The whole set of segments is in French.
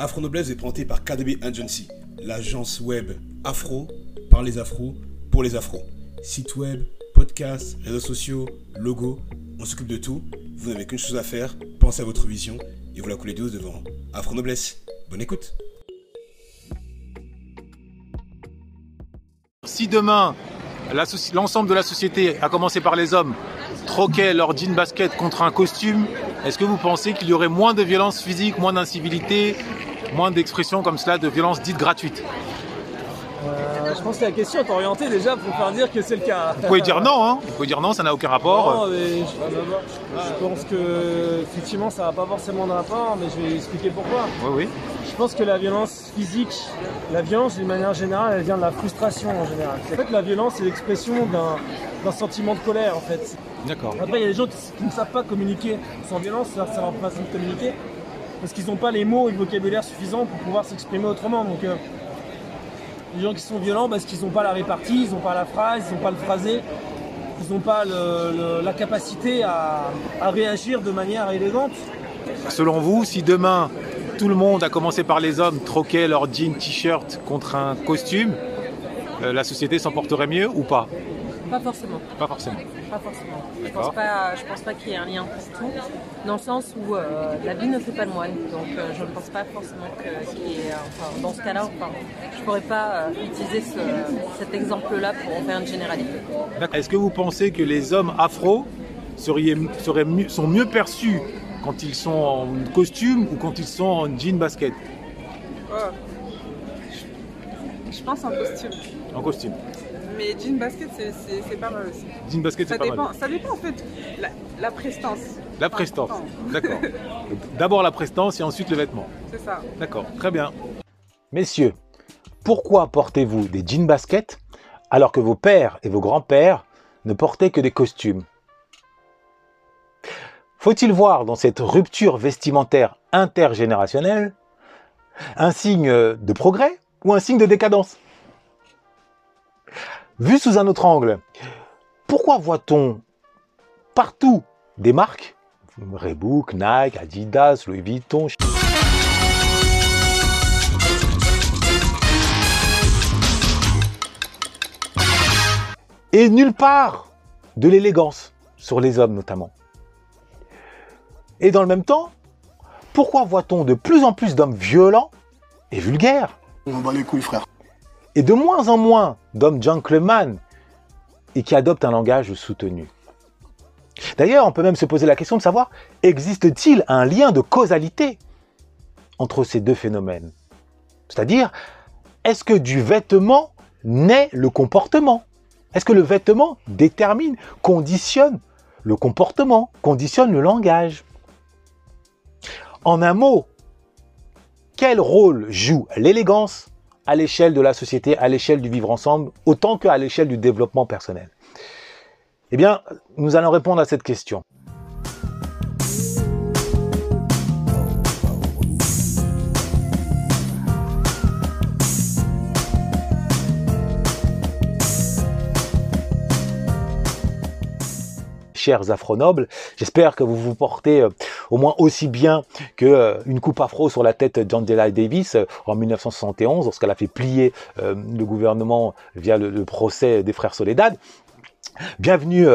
Afro Noblesse est présenté par KDB Agency, l'agence web afro par les afros pour les afros. Site web, podcast, réseaux sociaux, logo, on s'occupe de tout. Vous n'avez qu'une chose à faire, pensez à votre vision et vous la coulez douce devant Afro Noblesse. Bonne écoute. Si demain, l'ensemble de la société, à commencer par les hommes, troquait leur jean basket contre un costume, est-ce que vous pensez qu'il y aurait moins de violence physique, moins d'incivilité, moins d'expressions comme cela, de violence dite gratuite euh, je pense que la question est orientée déjà pour faire dire que c'est le cas. Vous pouvez dire non, hein Vous pouvez dire non, ça n'a aucun rapport. Non, mais je, pense que effectivement ça n'a pas forcément de rapport, mais je vais expliquer pourquoi. Oui, oui. Je pense que la violence physique, la violence d'une manière générale, elle vient de la frustration en général. En fait, la violence, c'est l'expression d'un sentiment de colère en fait. D'accord. Après, il y a des gens qui, ne savent pas communiquer sans violence, ça, leur façon de communiquer, parce qu'ils n'ont pas les mots et le vocabulaire suffisant pour pouvoir s'exprimer autrement. Donc, euh, les gens qui sont violents parce qu'ils n'ont pas la répartie, ils n'ont pas la phrase, ils n'ont pas le phrasé, ils n'ont pas la capacité à, réagir de manière élégante. Selon vous, si demain tout le monde, à commencer par les hommes, troquait leur jean t-shirt contre un costume, euh, la société s'en porterait mieux ou pas? Pas forcément. Pas forcément. Pas forcément. Je pense pas, je pense pas qu'il y ait un lien pour tout, dans le sens où euh, la vie ne fait pas le moine. Donc euh, je ne pense pas forcément qu'il y ait, enfin, dans ce cas-là, enfin, je pourrais pas utiliser cet exemple-là pour en faire une généralité. Est-ce que vous pensez que les hommes afro seraient, seraient sont mieux perçus quand ils sont en costume ou quand ils sont en jean basket? Je pense en costume. En costume. Mais jean basket, c'est pas mal aussi. Jean basket, c'est pas dépend, mal. Ça dépend en fait. La, la prestance. La prestance. D'accord. D'abord la prestance et ensuite le vêtement. C'est ça. D'accord. Très bien. Messieurs, pourquoi portez-vous des jeans baskets alors que vos pères et vos grands-pères ne portaient que des costumes? Faut-il voir dans cette rupture vestimentaire intergénérationnelle un signe de progrès ou un signe de décadence? Vu sous un autre angle, pourquoi voit-on partout des marques? Reebok, Nike, Adidas, Louis Vuitton et nulle part de l'élégance sur les hommes notamment. Et dans le même temps, pourquoi voit-on de plus en plus d'hommes violents et vulgaires? On bat les couilles, frère. Et de moins en moins d'hommes gentlemen et qui adoptent un langage soutenu. D'ailleurs, on peut même se poser la question de savoir, existe-t-il un lien de causalité entre ces deux phénomènes? C'est-à-dire, est-ce que du vêtement naît le comportement? Est-ce que le vêtement détermine, conditionne le comportement, conditionne le langage? En un mot, quel rôle joue l'élégance? À l'échelle de la société, à l'échelle du vivre ensemble, autant qu'à l'échelle du développement personnel Eh bien, nous allons répondre à cette question. Chers afro-nobles. J'espère que vous vous portez euh, au moins aussi bien qu'une euh, coupe afro sur la tête d'Angela Davis euh, en 1971, lorsqu'elle a fait plier le gouvernement via le, procès des frères Soledad. Bienvenue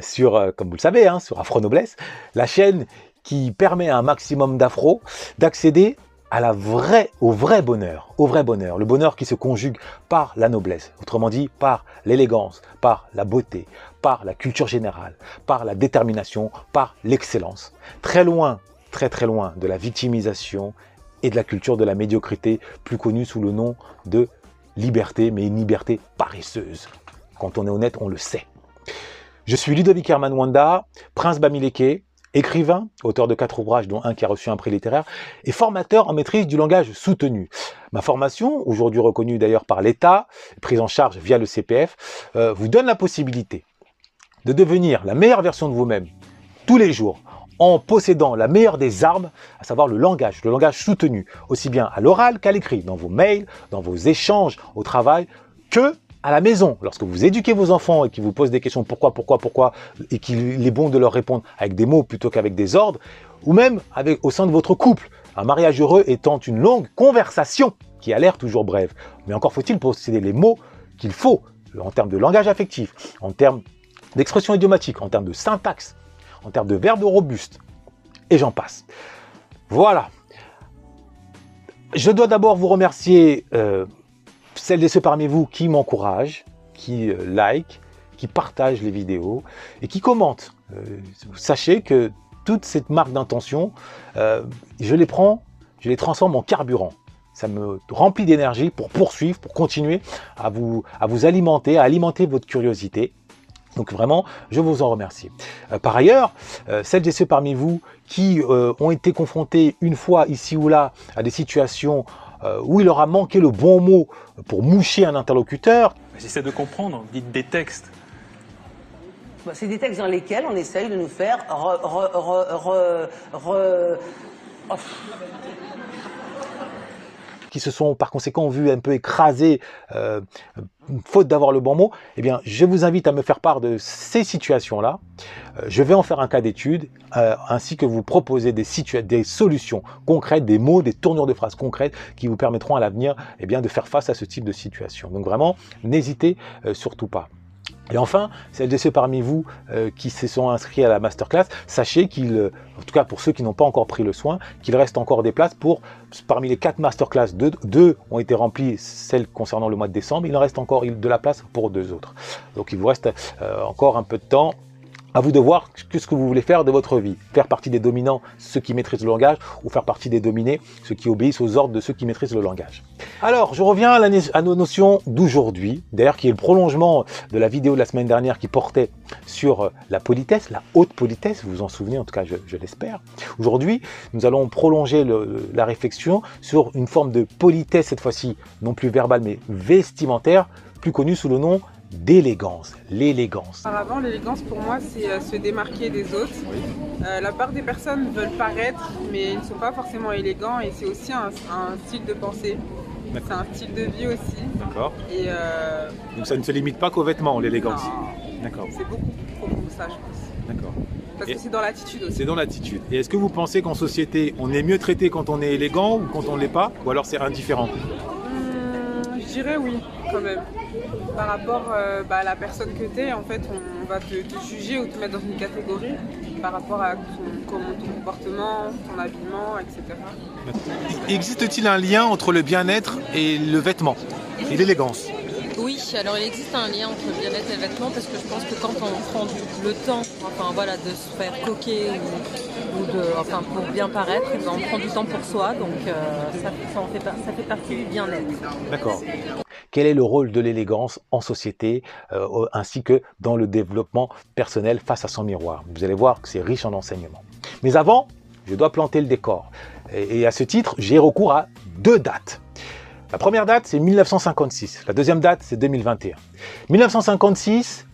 sur, comme vous le savez, hein, sur Afro Noblesse, la chaîne qui permet à un maximum d'afro d'accéder à la vraie, au vrai bonheur, au vrai bonheur, le bonheur qui se conjugue par la noblesse, autrement dit par l'élégance, par la beauté, par la culture générale, par la détermination, par l'excellence. Très loin, très très loin de la victimisation et de la culture de la médiocrité, plus connue sous le nom de liberté, mais une liberté paresseuse. Quand on est honnête, on le sait. Je suis Ludovic Herman Wanda, prince Bamileke, écrivain, auteur de quatre ouvrages dont un qui a reçu un prix littéraire, et formateur en maîtrise du langage soutenu. Ma formation, aujourd'hui reconnue d'ailleurs par l'État, prise en charge via le CPF, euh, vous donne la possibilité de devenir la meilleure version de vous-même tous les jours en possédant la meilleure des armes, à savoir le langage, le langage soutenu, aussi bien à l'oral qu'à l'écrit, dans vos mails, dans vos échanges au travail, que à la maison, lorsque vous éduquez vos enfants et qu'ils vous posent des questions pourquoi, pourquoi, pourquoi, et qu'il est bon de leur répondre avec des mots plutôt qu'avec des ordres, ou même avec, au sein de votre couple, Un mariage heureux étant une longue conversation qui a l'air toujours brève. Mais encore faut-il posséder les mots qu'il faut en termes de langage affectif, en termes d'expression idiomatique, en termes de syntaxe, en termes de verbes robustes, et j'en passe. Voilà. Je dois d'abord vous remercier euh, celles et ceux parmi vous qui m'encouragent, qui euh, like, qui partagent les vidéos et qui commentent. Euh, sachez que toute cette marque d'intention, euh, je les prends, je les transforme en carburant. Ça me remplit d'énergie pour poursuivre, pour continuer à vous, alimenter, à alimenter votre curiosité. Donc vraiment, je vous en remercie. Par ailleurs, celles et ceux parmi vous qui ont été confrontés une fois ici ou là à des situations où il leur a manqué le bon mot pour moucher un interlocuteur, J'essaie de comprendre, dites des textes. Bah, c'est des textes dans lesquels on essaye de nous faire re, re, re, re, re- oh, qui se sont par conséquent vus un peu écrasés, euh, faute d'avoir le bon mot, eh bien, je vous invite à me faire part de ces situations-là. Euh, je vais en faire un cas d'étude, euh, ainsi que vous proposer des, solutions concrètes, des mots, des tournures de phrases concrètes qui vous permettront à l'avenir eh de faire face à ce type de situation. Donc vraiment, n'hésitez euh, surtout pas. Et enfin, celles et ceux parmi vous euh, qui se sont inscrits à la masterclass, sachez qu'il, euh, en tout cas pour ceux qui n'ont pas encore pris le soin, qu'il reste encore des places pour, parmi les quatre masterclass, deux, ont été remplies, celles concernant le mois de décembre, il en reste encore de la place pour deux autres. Donc il vous reste euh, encore un peu de temps. À vous de voir ce que vous voulez faire de votre vie. Faire partie des dominants, ceux qui maîtrisent le langage, ou faire partie des dominés, ceux qui obéissent aux ordres de ceux qui maîtrisent le langage. Alors, je reviens à, nos notions d'aujourd'hui, d'ailleurs qui est le prolongement de la vidéo de la semaine dernière qui portait sur euh, la politesse, la haute politesse, vous vous en souvenez en tout cas, je, l'espère. Aujourd'hui, nous allons prolonger la réflexion sur une forme de politesse, cette fois-ci non plus verbale mais vestimentaire, plus connue sous le nom d'élégance, l'élégance. Auparavant, l'élégance pour moi, c'est euh, se démarquer des autres. Euh, la part des personnes veulent paraître, mais ils ne sont pas forcément élégants et c'est aussi un, un style de pensée. C'est un style de vie aussi. D'accord. Et euh, Donc ça ne se limite pas qu'aux vêtements, l'élégance. D'accord. c'est beaucoup plus profond que ça, je pense. D'accord. Parce Et- que c'est dans l'attitude aussi. C'est dans l'attitude. Et est-ce que vous pensez qu'en société, on est mieux traité quand on est élégant ou quand on ne l'est pas? Ou alors c'est indifférent? Hum, je dirais oui, quand même. Par rapport euh, bah, à la personne que tu es, en fait, on va te, te juger ou te mettre dans une catégorie par rapport à ton, comment- ton comportement, ton habillement, etc. Existe-t-il un lien entre le bien-être et le vêtement et l'élégance? Oui, alors il existe un lien entre le bien-être et le vêtement parce que je pense que quand on prend du- le temps, enfin voilà, de se faire coquer ou, ou de, enfin pour bien paraître, eh ben, on prend du temps pour soi, donc euh, ça, ça en fait, ça fait partie du bien-être. D'accord. Quel est le rôle de l'élégance en société, euh, ainsi que dans le développement personnel face à son miroir? Vous allez voir que c'est riche en enseignements. Mais avant, je dois planter le décor. Et, à ce titre, j'ai recours à deux dates. La première date, c'est 1956. La deuxième date, c'est 2021. 1956,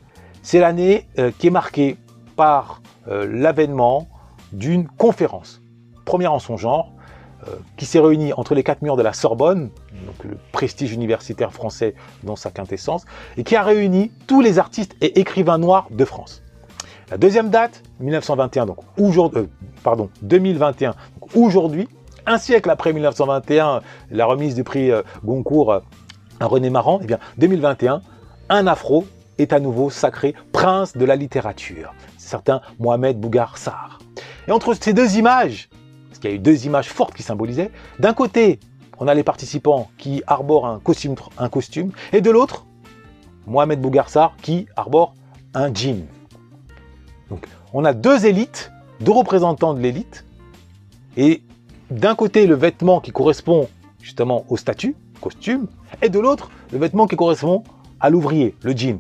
c'est l'année euh, qui est marquée par euh, l'avènement d'une conférence, première en son genre, qui s'est réunie entre les quatre murs de la Sorbonne, donc le prestige universitaire français dans sa quintessence, et qui a réuni tous les artistes et écrivains noirs de France. La deuxième date, 1921, donc aujourd'hui, euh, pardon, 2021, donc aujourd'hui, un siècle après 1921, la remise du prix euh, Goncourt euh, à René Maran, et bien 2021, un afro est à nouveau sacré prince de la littérature, certain Mohamed Bougar Sarr. Et entre ces deux images, parce qu'il y a eu deux images fortes qui symbolisaient, d'un côté, on a les participants qui arborent un costume, et de l'autre, Mohamed Bougarsar qui arbore un jean. Donc, on a deux élites, deux représentants de l'élite, et d'un côté, le vêtement qui correspond justement au statut, costume, et de l'autre, le vêtement qui correspond à l'ouvrier, le jean.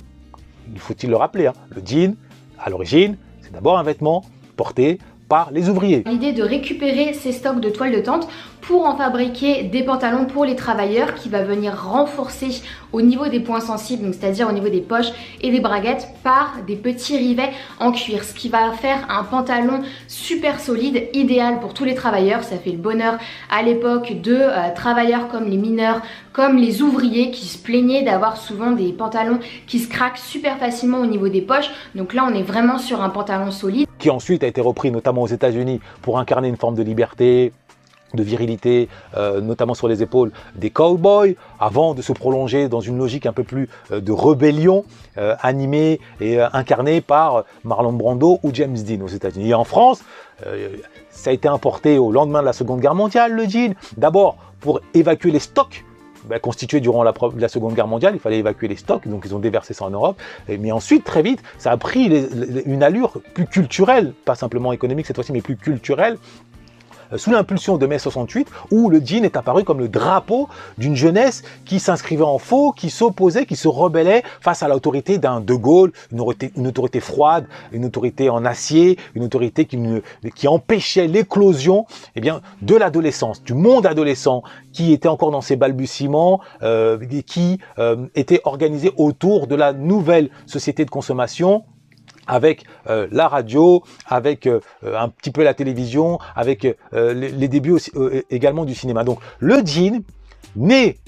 Il faut-il le rappeler, hein, le jean, à l'origine, c'est d'abord un vêtement porté par les ouvriers. L'idée de récupérer ces stocks de toile de tente pour en fabriquer des pantalons pour les travailleurs qui va venir renforcer au niveau des points sensibles, c'est-à-dire au niveau des poches et des braguettes par des petits rivets en cuir, ce qui va faire un pantalon super solide, idéal pour tous les travailleurs. Ça fait le bonheur à l'époque de euh, travailleurs comme les mineurs, comme les ouvriers qui se plaignaient d'avoir souvent des pantalons qui se craquent super facilement au niveau des poches. Donc là, on est vraiment sur un pantalon solide. qui ensuite a été repris notamment aux États-Unis pour incarner une forme de liberté, de virilité, euh, notamment sur les épaules des cowboys, avant de se prolonger dans une logique un peu plus euh, de rébellion, euh, animée et incarnée par Marlon Brando ou James Dean aux États-Unis. Et en France, ça a été importé au lendemain de la Seconde Guerre mondiale, le jean, d'abord pour évacuer les stocks ben, constitués durant la, Seconde Guerre mondiale, il fallait évacuer les stocks, donc ils ont déversé ça en Europe. mais ensuite, très vite, ça a pris une allure plus culturelle, pas simplement économique cette fois-ci, mais plus culturelle, sous l'impulsion de mai 68, où le jean est apparu comme le drapeau d'une jeunesse qui s'inscrivait en faux, qui s'opposait, qui se rebellait face à l'autorité d'un De Gaulle, une autorité, froide, une autorité en acier, une autorité qui, qui empêchait l'éclosion eh bien, de l'adolescence, du monde adolescent, qui était encore dans ses balbutiements, euh, qui euh, était organisé autour de la nouvelle société de consommation avec euh, la radio, avec euh, un petit peu la télévision, avec euh, les, débuts également du cinéma. Donc le jean, né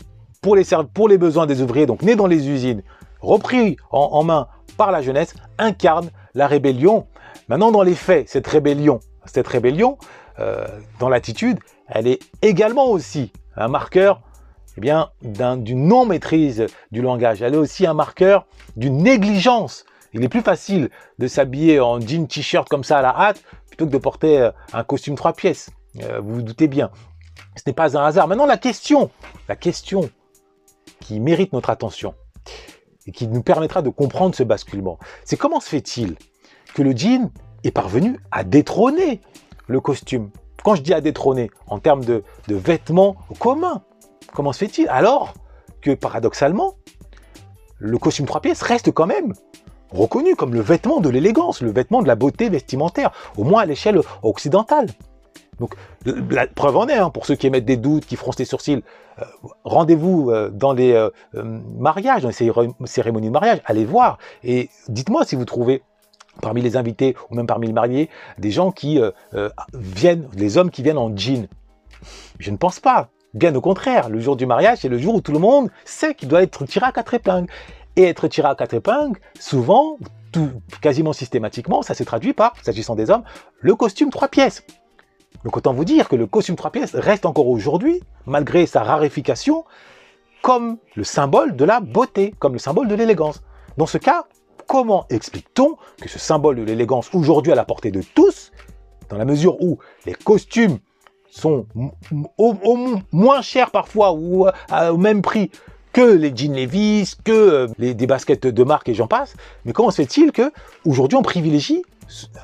pour les, pour les besoins des ouvriers, donc né dans les usines, repris en, main par la jeunesse, incarne la rébellion. Maintenant, dans les faits, cette rébellion, cette rébellion, dans l'attitude, elle est également aussi un marqueur eh bien, d'une non-maîtrise du langage. Elle est aussi un marqueur d'une négligence il est plus facile de s'habiller en jean t-shirt comme ça à la hâte plutôt que de porter euh, un costume trois pièces. Euh, vous vous doutez bien. Ce n'est pas un hasard. Maintenant, la question, la question qui mérite notre attention et qui nous permettra de comprendre ce basculement, c'est comment se fait-il que le jean est parvenu à détrôner le costume? Quand je dis à détrôner, en termes de, de vêtements communs, comment se fait-il? Alors que paradoxalement, le costume trois pièces reste quand même reconnu comme le vêtement de l'élégance, le vêtement de la beauté vestimentaire, au moins à l'échelle occidentale. Donc, la preuve en est, hein, pour ceux qui émettent des doutes, qui froncent les sourcils, euh, rendez-vous euh, dans les euh, mariages, dans les cérémonies de mariage, allez voir et dites-moi si vous trouvez parmi les invités ou même parmi les mariés des gens qui viennent, les hommes qui viennent en jean. Je ne pense pas. Bien au contraire, le jour du mariage, c'est le jour où tout le monde sait qu'il doit être tiré à quatre épingles et être tiré à quatre épingles, souvent, quasiment systématiquement, ça se traduit par, s'agissant des hommes, le costume trois pièces. Donc autant vous dire que le costume trois pièces reste encore aujourd'hui, malgré sa raréfication, comme le symbole de la beauté, comme le symbole de l'élégance. Dans ce cas, comment explique-t-on que ce symbole de l'élégance, aujourd'hui à la portée de tous, dans la mesure où les costumes sont moins chers parfois ou au même prix que les jeans Levi's, que euh, les, des baskets de marque et j'en passe. Mais comment se fait-il que aujourd'hui on privilégie,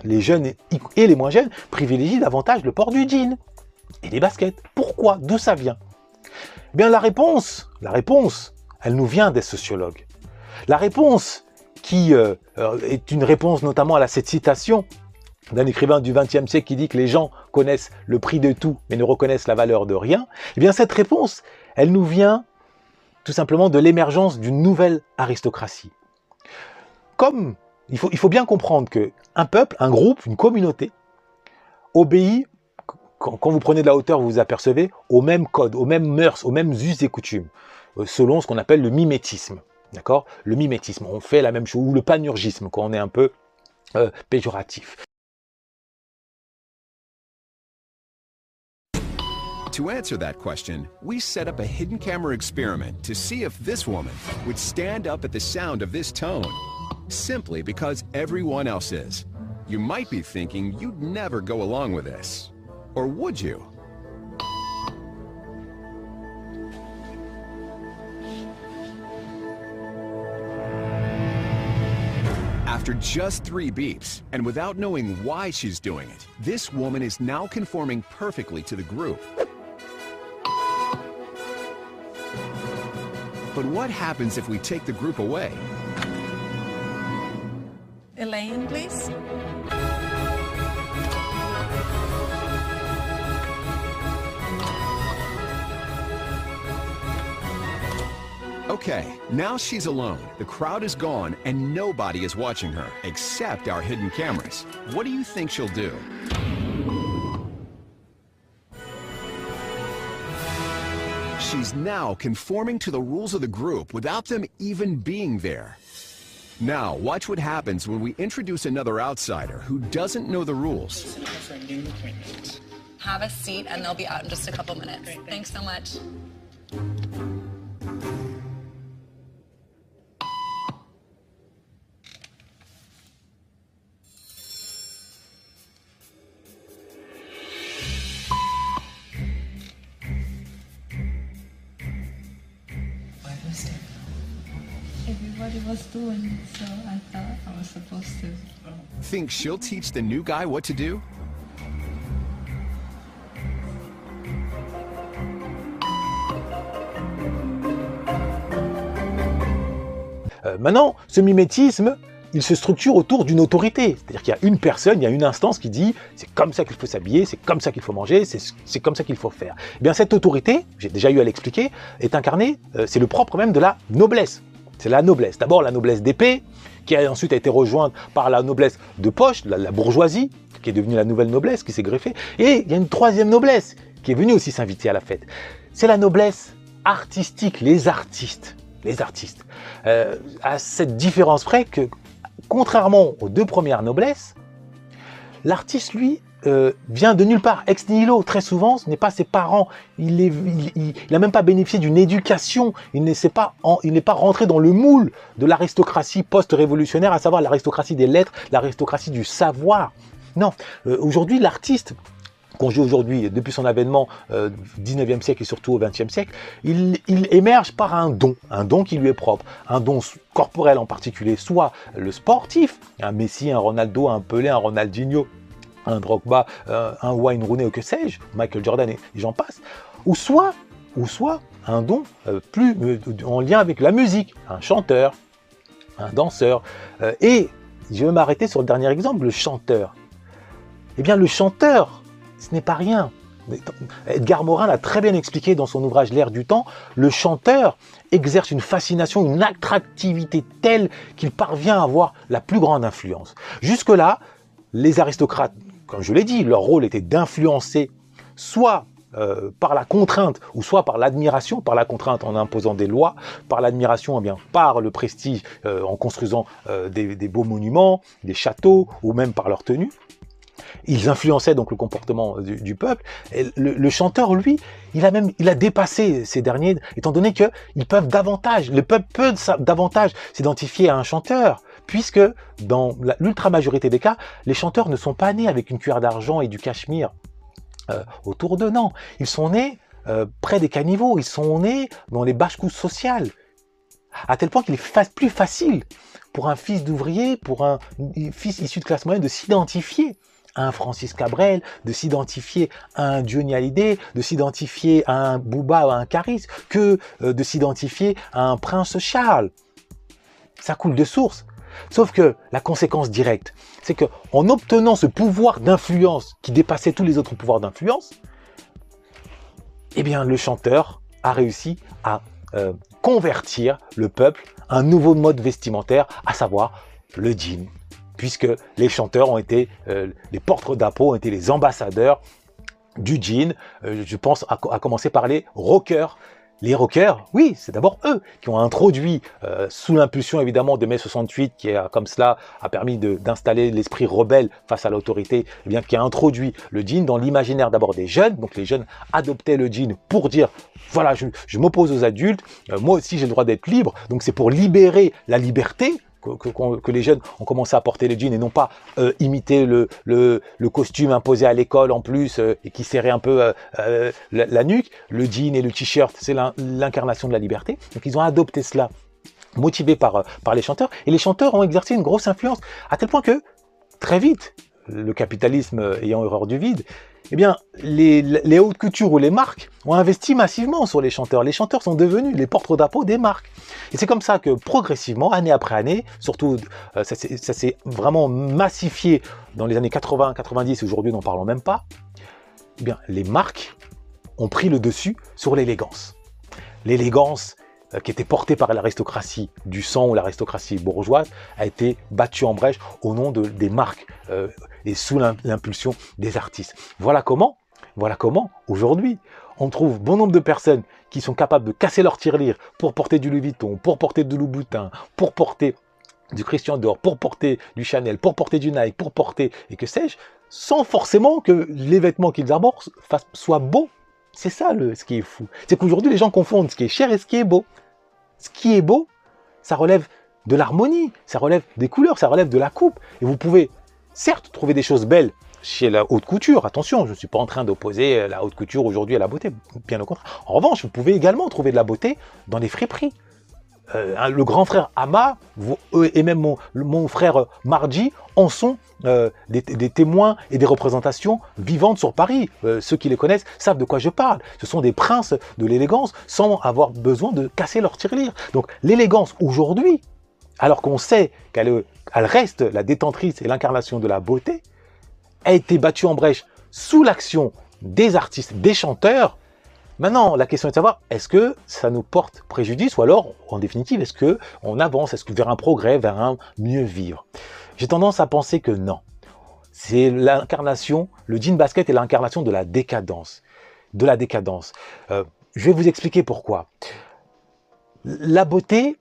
les jeunes et, les moins jeunes, privilégient davantage le port du jean et des baskets? Pourquoi? D'où ça vient? Eh Bien la réponse, la réponse, elle nous vient des sociologues. La réponse qui euh, euh, est une réponse notamment à cette citation d'un écrivain du XXe siècle qui dit que les gens connaissent le prix de tout mais ne reconnaissent la valeur de rien, eh bien cette réponse, elle nous vient tout simplement de l'émergence d'une nouvelle aristocratie. Comme il faut, bien comprendre qu'un peuple, un groupe, une communauté obéit, quand, vous prenez de la hauteur, vous vous apercevez, au même code, aux mêmes mœurs, aux mêmes us et coutumes, euh, selon ce qu'on appelle le mimétisme. D'accord? Le mimétisme, on fait la même chose, ou le panurgisme, quand on est un peu euh, péjoratif. To answer that question, we set up a hidden camera experiment to see if this woman would stand up at the sound of this tone, simply because everyone else is. You might be thinking you'd never go along with this. Or would you? After just three beeps, and without knowing why she's doing it, this woman is now conforming perfectly to the group. But what happens if we take the group away? Elaine, please. Okay, now she's alone. The crowd is gone and nobody is watching her, except our hidden cameras. What do you think she'll do? She's now conforming to the rules of the group without them even being there. Now, watch what happens when we introduce another outsider who doesn't know the rules. have a seat and they'll be out in just a couple minutes. thanks so much. Doing it, so I thought I was supposed to. Think she'll teach the new guy what to do? Euh, maintenant, ce mimétisme, il se structure autour d'une autorité. C'est-à-dire qu'il y a une personne, il y a une instance qui dit c'est comme ça qu'il faut s'habiller, c'est comme ça qu'il faut manger, c'est comme ça qu'il faut faire. Eh bien, cette autorité, j'ai déjà eu à l'expliquer, est incarnée, euh, c'est le propre même de la noblesse. C'est la noblesse. D'abord la noblesse d'épée, qui a ensuite été rejointe par la noblesse de poche, la, bourgeoisie, qui est devenue la nouvelle noblesse, qui s'est greffée. Et il y a une troisième noblesse, qui est venue aussi s'inviter à la fête. C'est la noblesse artistique, les artistes. Les artistes. Euh, à cette différence près que, contrairement aux deux premières noblesses, l'artiste, lui, euh, vient de nulle part, ex nihilo. Très souvent, ce n'est pas ses parents. Il n'a même pas bénéficié d'une éducation. Il n'est pas, pas rentré dans le moule de l'aristocratie post-révolutionnaire, à savoir l'aristocratie des lettres, l'aristocratie du savoir. Non, euh, aujourd'hui, l'artiste, qu'on joue aujourd'hui, depuis son avènement euh, 19e siècle et surtout au 20e siècle, il, il, émerge par un don, un don qui lui est propre, un don corporel en particulier, soit le sportif, un Messi, un Ronaldo, un Pelé, un Ronaldinho, un Drogba, euh, un Wayne Rooney ou que sais-je, Michael Jordan et, j'en passe, ou soit, soit un don euh, plus euh, en lien avec la musique, un chanteur, un danseur. Et je vais m'arrêter sur le dernier exemple, le chanteur. Eh bien, le chanteur, ce n'est pas rien. Edgar Morin l'a très bien expliqué dans son ouvrage L'air du temps. Le chanteur exerce une fascination, une attractivité telle qu'il parvient à avoir la plus grande influence. Jusque-là, les aristocrates, comme je l'ai dit, leur rôle était d'influencer soit euh, par la contrainte ou soit par l'admiration, par la contrainte en imposant des lois, par l'admiration eh par le prestige euh, en construisant euh, des, beaux monuments, des châteaux ou même par leur tenue. Ils influençaient donc le comportement du, peuple. Le, chanteur, lui, il a même dépassé ces derniers, étant donné que peuvent davantage, le peuple peut davantage s'identifier à un chanteur, puisque dans l'ultra majorité des cas, les chanteurs ne sont pas nés avec une cuillère d'argent et du cachemire euh, autour d'eux. Non, ils sont nés euh, près des caniveaux, ils sont nés dans les bâches-couches sociales, à tel point qu'il est plus facile pour un fils d'ouvrier, pour un fils issu de classe moyenne de s'identifier à un Francis Cabrel, de s'identifier à un Johnny Hallyday, de s'identifier à un Booba ou à un Caris, que euh, de s'identifier à un Prince Charles. Ça coule de source. Sauf que la conséquence directe, c'est que en obtenant ce pouvoir d'influence qui dépassait tous les autres pouvoirs d'influence, eh bien le chanteur a réussi à euh, convertir le peuple à un nouveau mode vestimentaire, à savoir le jean, puisque les chanteurs ont été, euh, les porte-drapeaux ont été les ambassadeurs du jean. Euh, je pense à, commencer par les rockers. Les rockers, oui, c'est d'abord eux qui ont introduit, euh, sous l'impulsion évidemment de mai 68, qui a comme cela a permis d'installer l'esprit rebelle face à l'autorité, eh bien qui a introduit le jean dans l'imaginaire d'abord des jeunes. Donc les jeunes adoptaient le jean pour dire voilà, je, je m'oppose aux adultes, euh, moi aussi j'ai le droit d'être libre. Donc c'est pour libérer la liberté que, les jeunes ont commencé à porter les jeans et non pas euh, imiter le, le, costume imposé à l'école en plus euh, et qui serrait un peu euh, la, nuque. Le jean et le t-shirt, c'est l'incarnation de la liberté. Donc ils ont adopté cela, motivés par, par les chanteurs. Et les chanteurs ont exercé une grosse influence, à tel point que, très vite, le capitalisme ayant horreur du vide, eh bien, les, hautes couture ou les marques ont investi massivement sur les chanteurs. Les chanteurs sont devenus les porte-drapeaux des marques. Et c'est comme ça que progressivement, année après année, surtout euh, ça s'est vraiment massifié dans les années 80, 90, aujourd'hui n'en parlons même pas, eh bien, les marques ont pris le dessus sur l'élégance. L'élégance qui était portée par l'aristocratie du sang ou l'aristocratie bourgeoise a été battue en brèche au nom de, des marques. Euh, et sous l'impulsion des artistes. Voilà comment, voilà comment, aujourd'hui, on trouve bon nombre de personnes qui sont capables de casser leur tirelire pour porter du Louis Vuitton, pour porter du Louboutin, pour porter du Christian Dior, pour porter du Chanel, pour porter du Nike, pour porter, et que sais-je, sans forcément que les vêtements qu'ils arborent soient beaux. C'est ça le, ce qui est fou. C'est qu'aujourd'hui, les gens confondent ce qui est cher et ce qui est beau. Ce qui est beau, ça relève de l'harmonie, ça relève des couleurs, ça relève de la coupe. Et vous pouvez, certes, trouver des choses belles chez la haute couture. Attention, je ne suis pas en train d'opposer la haute couture aujourd'hui à la beauté, bien au contraire. En revanche, vous pouvez également trouver de la beauté dans des friperies. Euh, le grand frère Ama et même mon, frère Marji en sont euh, des, témoins et des représentations vivantes sur Paris. Euh, ceux qui les connaissent savent de quoi je parle. Ce sont des princes de l'élégance sans avoir besoin de casser leur tirelire. Donc l'élégance aujourd'hui, alors qu'on sait qu'elle elle reste la détentrice et l'incarnation de la beauté, a été battue en brèche sous l'action des artistes, des chanteurs. Maintenant, la question est de savoir, est-ce que ça nous porte préjudice ou alors, en définitive, est-ce que on avance est-ce que vers un progrès, vers un mieux vivre? J'ai tendance à penser que non. C'est l'incarnation, le jean basket est l'incarnation de la décadence. De la décadence. Euh, je vais vous expliquer pourquoi. La beauté,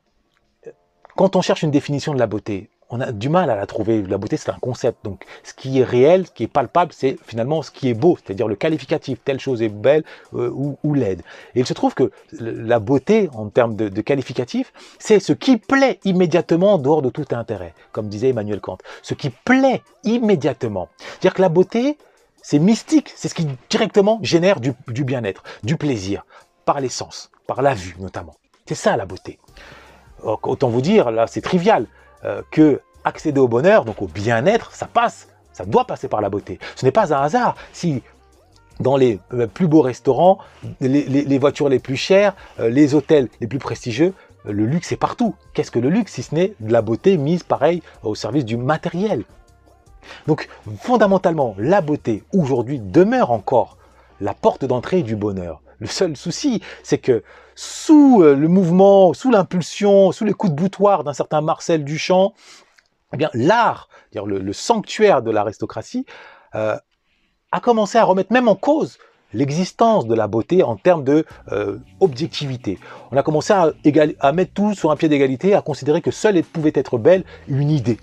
quand on cherche une définition de la beauté, on a du mal à la trouver. La beauté, c'est un concept. Donc, ce qui est réel, ce qui est palpable, c'est finalement ce qui est beau, c'est-à-dire le qualificatif. Telle chose est belle euh, ou, laide. Et il se trouve que la beauté, en termes de, qualificatif, c'est ce qui plaît immédiatement en dehors de tout intérêt, comme disait Emmanuel Kant. Ce qui plaît immédiatement. C'est-à-dire que la beauté, c'est mystique. C'est ce qui directement génère du, du bien-être, du plaisir, par les sens, par la vue notamment. C'est ça la beauté. Autant vous dire, là, c'est trivial, euh, que accéder au bonheur, donc au bien-être, ça passe, ça doit passer par la beauté. Ce n'est pas un hasard si dans les euh, plus beaux restaurants, les, les- voitures les plus chères, euh, les hôtels les plus prestigieux, le luxe est partout. Qu'est-ce que le luxe si ce n'est de la beauté mise pareil au service du matériel? Donc fondamentalement, la beauté aujourd'hui demeure encore la porte d'entrée du bonheur. Le seul souci, c'est que sous euh, le mouvement, sous l'impulsion, sous les coups de boutoir d'un certain Marcel Duchamp, eh l'art, le, sanctuaire de l'aristocratie, euh, a commencé à remettre même en cause l'existence de la beauté en termes de euh, objectivité. On a commencé à, à mettre tout sur un pied d'égalité, à considérer que seule pouvait être belle une idée.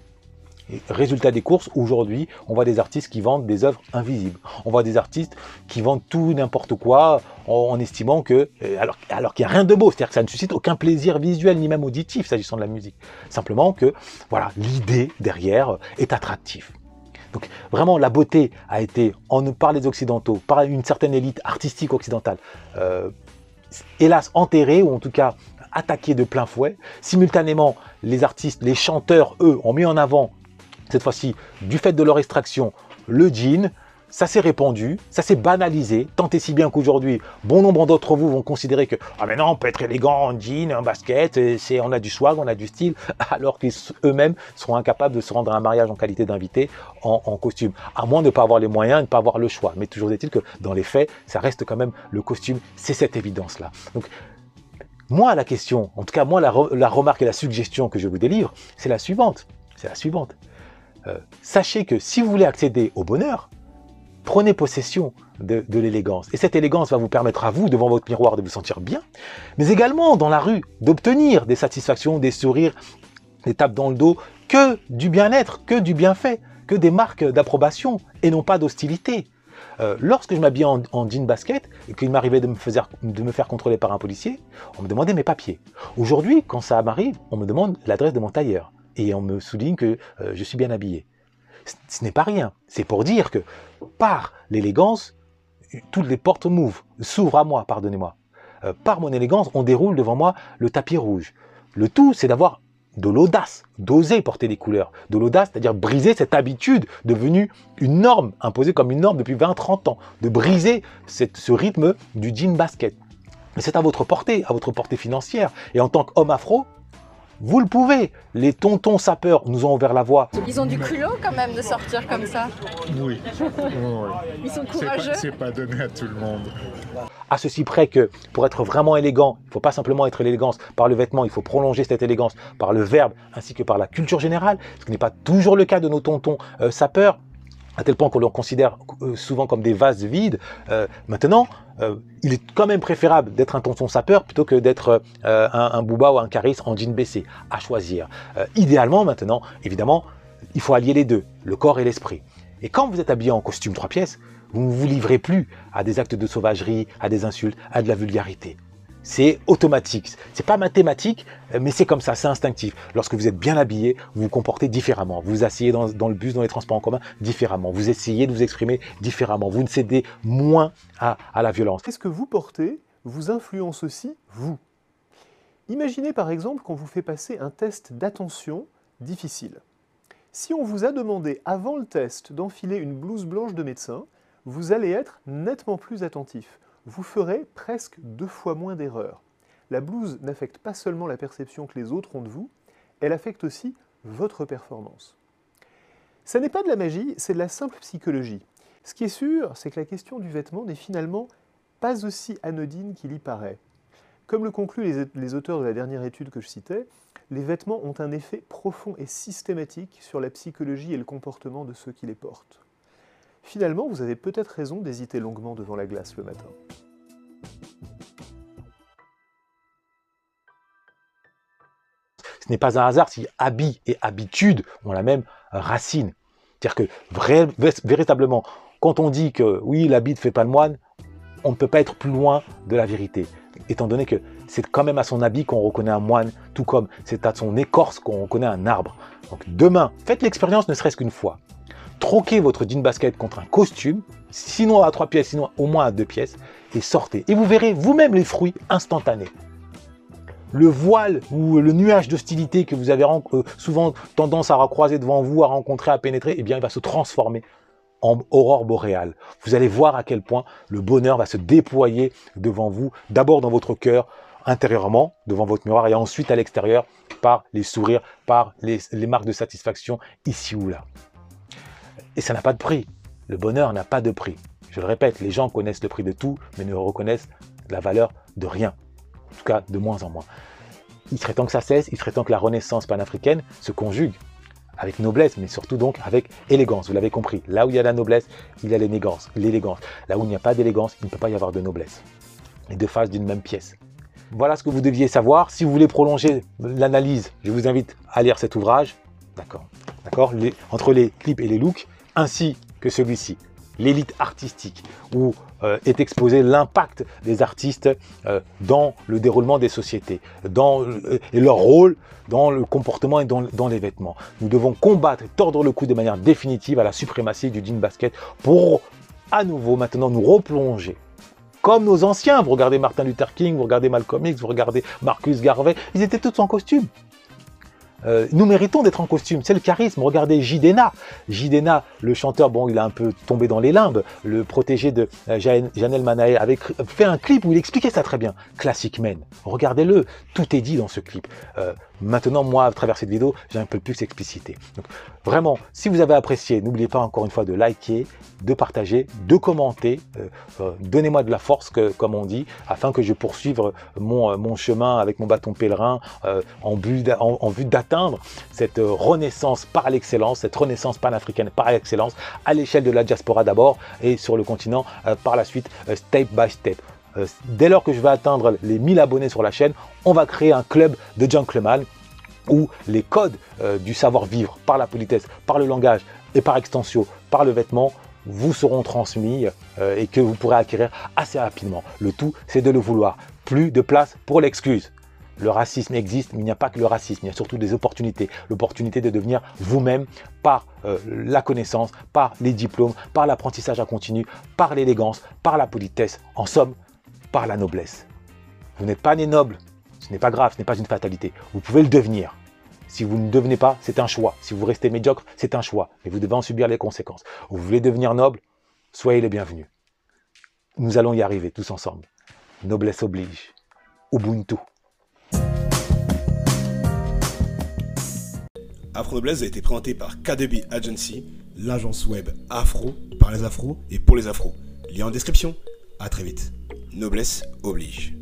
Et résultat des courses, aujourd'hui, on voit des artistes qui vendent des œuvres invisibles. On voit des artistes qui vendent tout n'importe quoi en, estimant que, euh, alors, qu'il n'y a rien de beau, c'est-à-dire que ça ne suscite aucun plaisir visuel ni même auditif s'agissant de la musique. Simplement que, voilà, l'idée derrière est attractive. Donc vraiment, la beauté a été, en, par les Occidentaux, par une certaine élite artistique occidentale, euh, hélas enterrée, ou en tout cas attaquée de plein fouet. Simultanément, les artistes, les chanteurs, eux, ont mis en avant, cette fois-ci, du fait de leur extraction, le jean. Ça s'est répandu, ça s'est banalisé, tant et si bien qu'aujourd'hui, bon nombre d'entre vous vont considérer que ah mais non, on peut être élégant en jean, en basket, et c'est on a du swag, on a du style, alors qu'eux-mêmes seront incapables de se rendre à un mariage en qualité d'invité en, costume, à moins de ne pas avoir les moyens de ne pas avoir le choix. Mais toujours est-il que dans les faits, ça reste quand même le costume, c'est cette évidence-là. Donc moi, la question, en tout cas moi, la, la remarque et la suggestion que je vous délivre, c'est la suivante. C'est la suivante. Euh, sachez que si vous voulez accéder au bonheur, prenez possession de, l'élégance. Et cette élégance va vous permettre à vous, devant votre miroir, de vous sentir bien, mais également dans la rue, d'obtenir des satisfactions, des sourires, des tapes dans le dos, que du bien-être, que du bienfait, que des marques d'approbation et non pas d'hostilité. Euh, lorsque je m'habillais en, en jean basket et qu'il m'arrivait de, de me faire contrôler par un policier, on me demandait mes papiers. Aujourd'hui, quand ça m'arrive, on me demande l'adresse de mon tailleur et on me souligne que euh, je suis bien habillé. Ce- n'est pas rien. C'est pour dire que par l'élégance, toutes les portes m'ouvrent, s'ouvrent à moi, pardonnez-moi. Euh, par mon élégance, on déroule devant moi le tapis rouge. Le tout, c'est d'avoir de l'audace, d'oser porter des couleurs. De l'audace, c'est-à-dire briser cette habitude devenue une norme, imposée comme une norme depuis 20-30 ans, de briser ce rythme du jean basket. Mais c'est à votre portée, à votre portée financière. Et en tant qu'homme afro, vous le pouvez. Les tontons sapeurs nous ont ouvert la voie. Ils ont du culot quand même de sortir comme ça. Oui. Ils sont C'est pas- courageux. C'est pas donné à tout le monde. à ceci près que pour être vraiment élégant, il ne faut pas simplement être l'élégance par le vêtement, il faut prolonger cette élégance par le verbe ainsi que par la culture générale, ce qui n'est pas toujours le cas de nos tontons euh, sapeurs, à tel point qu'on les considère euh, souvent comme des vases vides. Euh, maintenant, euh, il est quand même préférable d'être un tonton sapeur plutôt que d'être un, booba ou un caris en jean baissé, à choisir. Idéalement maintenant, évidemment, il faut allier les deux, le corps et l'esprit. Et quand vous êtes habillé en costume trois pièces, vous ne vous livrez plus à des actes de sauvagerie, à des insultes, à de la vulgarité. C'est automatique. C'est pas mathématique, mais c'est comme ça, c'est instinctif. Lorsque vous êtes bien habillé, vous vous comportez différemment. Vous vous asseyez dans, le bus, dans les transports en commun, différemment. Vous essayez de vous exprimer différemment. Vous ne cédez moins à, à la violence. Qu'est-ce que vous portez vous influence aussi vous Imaginez par exemple qu'on vous fait passer un test d'attention difficile. Si on vous a demandé avant le test d'enfiler une blouse blanche de médecin, vous allez être nettement plus attentif. Vous ferez presque deux fois moins d'erreurs. La blouse n'affecte pas seulement la perception que les autres ont de vous, elle affecte aussi votre performance. Ce n'est pas de la magie, c'est de la simple psychologie. Ce qui est sûr, c'est que la question du vêtement n'est finalement pas aussi anodine qu'il y paraît. Comme le concluent les, auteurs de la dernière étude que je citais, les vêtements ont un effet profond et systématique sur la psychologie et le comportement de ceux qui les portent. Finalement, vous avez peut-être raison d'hésiter longuement devant la glace le matin. Ce n'est pas un hasard si habit et habitude ont la même racine. C'est-à-dire que véritablement, quand on dit que oui, l'habit ne fait pas le moine, on ne peut pas être plus loin de la vérité, étant donné que c'est quand même à son habit qu'on reconnaît un moine, tout comme c'est à son écorce qu'on reconnaît un arbre. Donc demain, faites l'expérience ne serait-ce qu'une fois. Troquez votre jean basket contre un costume, sinon à trois pièces, sinon au moins à deux pièces, et sortez. Et vous verrez vous-même les fruits instantanés. Le voile ou le nuage d'hostilité que vous avez euh, souvent tendance à recroiser devant vous, à rencontrer, à pénétrer, eh bien, il va se transformer en aurore boréale. Vous allez voir à quel point le bonheur va se déployer devant vous, d'abord dans votre cœur, intérieurement, devant votre miroir, et ensuite à l'extérieur, par les sourires, par les, marques de satisfaction, ici ou là. Et ça n'a pas de prix. Le bonheur n'a pas de prix. Je le répète, les gens connaissent le prix de tout, mais ne reconnaissent la valeur de rien. En tout cas, de moins en moins. Il serait temps que ça cesse, il serait temps que la renaissance panafricaine se conjugue avec noblesse, mais surtout donc avec élégance. Vous l'avez compris, là où il y a la noblesse, il y a l'élégance. Là où il n'y a pas d'élégance, il ne peut pas y avoir de noblesse. Les deux faces d'une même pièce. Voilà ce que vous deviez savoir. Si vous voulez prolonger l'analyse, je vous invite à lire cet ouvrage. D'accord. D'accord? Entre les clips et les looks, ainsi que celui-ci l'élite artistique, où euh, est exposé l'impact des artistes euh, dans le déroulement des sociétés, dans, euh, et leur rôle dans le comportement et dans, les vêtements. Nous devons combattre et tordre le cou de manière définitive à la suprématie du jean basket pour à nouveau maintenant nous replonger comme nos anciens. Vous regardez Martin Luther King, vous regardez Malcolm X, vous regardez Marcus Garvey, ils étaient tous en costume. Euh, nous méritons d'être en costume, c'est le charisme. Regardez Jidena. Jidena, le chanteur, bon, il a un peu tombé dans les limbes. Le protégé de euh, Janelle Manae avait fait un clip où il expliquait ça très bien. Classic Men. Regardez-le, tout est dit dans ce clip. Euh, maintenant, moi, à travers cette vidéo, j'ai un peu plus explicité. Donc, vraiment, si vous avez apprécié, n'oubliez pas encore une fois de liker, de partager, de commenter. Donnez-moi de la force, comme on dit, afin que je poursuive mon, mon chemin avec mon bâton pèlerin en, vue d'atteindre atteindre cette renaissance par l'excellence, cette renaissance panafricaine par l'excellence, à l'échelle de la diaspora d'abord et sur le continent euh, par la suite, euh, step by step. Euh, dès lors que je vais atteindre les 1000 abonnés sur la chaîne, on va créer un club de gentlemen où les codes du savoir-vivre par la politesse, par le langage et par extension par le vêtement vous seront transmis et que vous pourrez acquérir assez rapidement. Le tout, c'est de le vouloir. Plus de place pour l'excuse. Le racisme existe, mais il n'y a pas que le racisme, il y a surtout des opportunités. L'opportunité de devenir vous-même par euh, la connaissance, par les diplômes, par l'apprentissage à continu, par l'élégance, par la politesse, en somme, par la noblesse. Vous n'êtes pas né noble, ce n'est pas grave, ce n'est pas une fatalité. Vous pouvez le devenir. Si vous ne devenez pas, c'est un choix. Si vous restez médiocre, c'est un choix. Mais vous devez en subir les conséquences. Vous voulez devenir noble, soyez les bienvenus. Nous allons y arriver tous ensemble. Noblesse oblige. Ubuntu. Afro Noblesse a été présenté par KDB Agency, l'agence web afro par les afros et pour les afros. Lien en description. À très vite. Noblesse oblige.